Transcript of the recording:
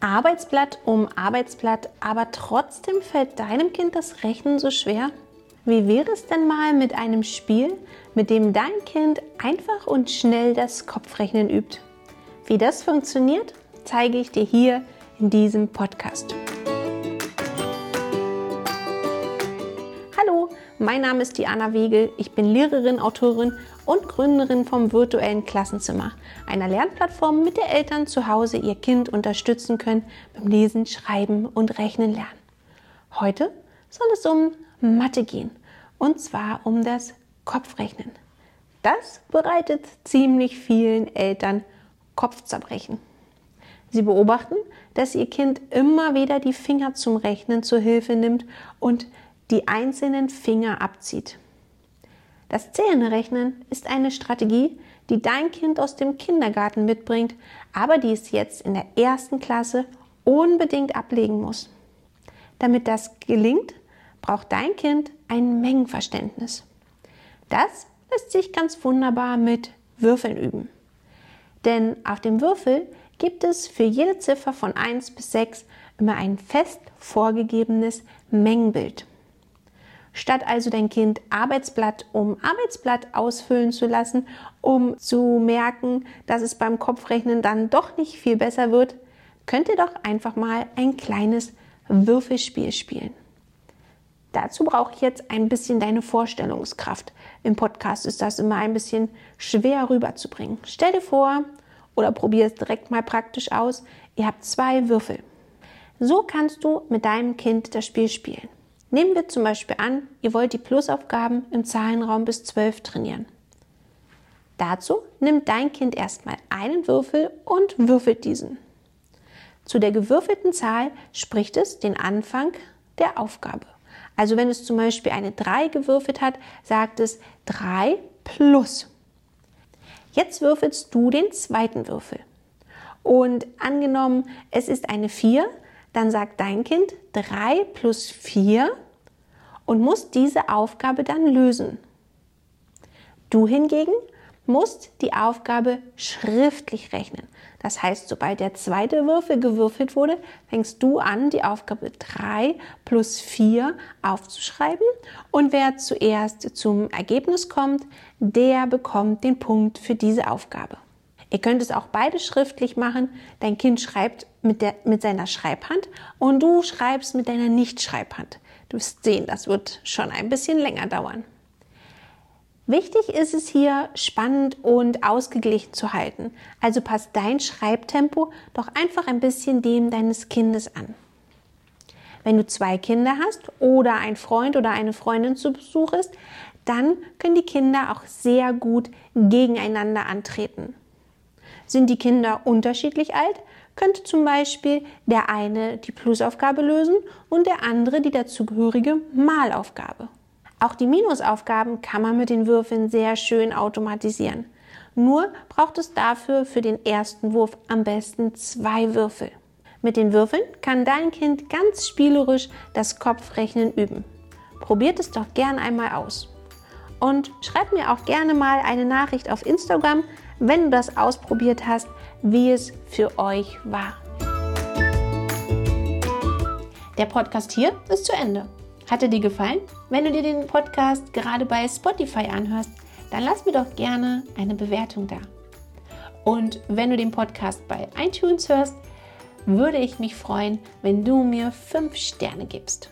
Arbeitsblatt um Arbeitsblatt, aber trotzdem fällt deinem Kind das Rechnen so schwer? Wie wäre es denn mal mit einem Spiel, mit dem dein Kind einfach und schnell das Kopfrechnen übt? Wie das funktioniert, zeige ich dir hier in diesem Podcast. Mein Name ist Diana Wegel. Ich bin Lehrerin, Autorin und Gründerin vom virtuellen Klassenzimmer, einer Lernplattform, mit der Eltern zu Hause ihr Kind unterstützen können beim Lesen, Schreiben und Rechnen lernen. Heute soll es um Mathe gehen und zwar um das Kopfrechnen. Das bereitet ziemlich vielen Eltern Kopfzerbrechen. Sie beobachten, dass ihr Kind immer wieder die Finger zum Rechnen zur Hilfe nimmt und die einzelnen Finger abzieht. Das Zählenrechnen ist eine Strategie, die dein Kind aus dem Kindergarten mitbringt, aber die es jetzt in der ersten Klasse unbedingt ablegen muss. Damit das gelingt, braucht dein Kind ein Mengenverständnis. Das lässt sich ganz wunderbar mit Würfeln üben. Denn auf dem Würfel gibt es für jede Ziffer von 1 bis 6 immer ein fest vorgegebenes Mengenbild. Statt also dein Kind Arbeitsblatt um Arbeitsblatt ausfüllen zu lassen, um zu merken, dass es beim Kopfrechnen dann doch nicht viel besser wird, könnt ihr doch einfach mal ein kleines Würfelspiel spielen. Dazu brauche ich jetzt ein bisschen deine Vorstellungskraft. Im Podcast ist das immer ein bisschen schwer rüberzubringen. Stell dir vor oder probier es direkt mal praktisch aus. Ihr habt zwei Würfel. So kannst du mit deinem Kind das Spiel spielen. Nehmen wir zum Beispiel an, ihr wollt die Plusaufgaben im Zahlenraum bis 12 trainieren. Dazu nimmt dein Kind erstmal einen Würfel und würfelt diesen. Zu der gewürfelten Zahl spricht es den Anfang der Aufgabe. Also wenn es zum Beispiel eine 3 gewürfelt hat, sagt es 3 plus. Jetzt würfelst du den zweiten Würfel. Und angenommen, es ist eine 4, dann sagt dein Kind 3 plus 4 und muss diese Aufgabe dann lösen. Du hingegen musst die Aufgabe schriftlich rechnen. Das heißt, sobald der zweite Würfel gewürfelt wurde, fängst du an, die Aufgabe 3 plus 4 aufzuschreiben. Und wer zuerst zum Ergebnis kommt, der bekommt den Punkt für diese Aufgabe. Ihr könnt es auch beide schriftlich machen. Dein Kind schreibt mit, der, mit seiner Schreibhand und du schreibst mit deiner Nichtschreibhand. Du wirst sehen, das wird schon ein bisschen länger dauern. Wichtig ist es hier, spannend und ausgeglichen zu halten. Also passt dein Schreibtempo doch einfach ein bisschen dem deines Kindes an. Wenn du zwei Kinder hast oder ein Freund oder eine Freundin zu Besuch ist, dann können die Kinder auch sehr gut gegeneinander antreten. Sind die Kinder unterschiedlich alt, könnte zum Beispiel der eine die Plusaufgabe lösen und der andere die dazugehörige Malaufgabe. Auch die Minusaufgaben kann man mit den Würfeln sehr schön automatisieren. Nur braucht es dafür für den ersten Wurf am besten zwei Würfel. Mit den Würfeln kann dein Kind ganz spielerisch das Kopfrechnen üben. Probiert es doch gern einmal aus. Und schreib mir auch gerne mal eine Nachricht auf Instagram, wenn du das ausprobiert hast, wie es für euch war. Der Podcast hier ist zu Ende. Hat er dir gefallen? Wenn du dir den Podcast gerade bei Spotify anhörst, dann lass mir doch gerne eine Bewertung da. Und wenn du den Podcast bei iTunes hörst, würde ich mich freuen, wenn du mir 5 Sterne gibst.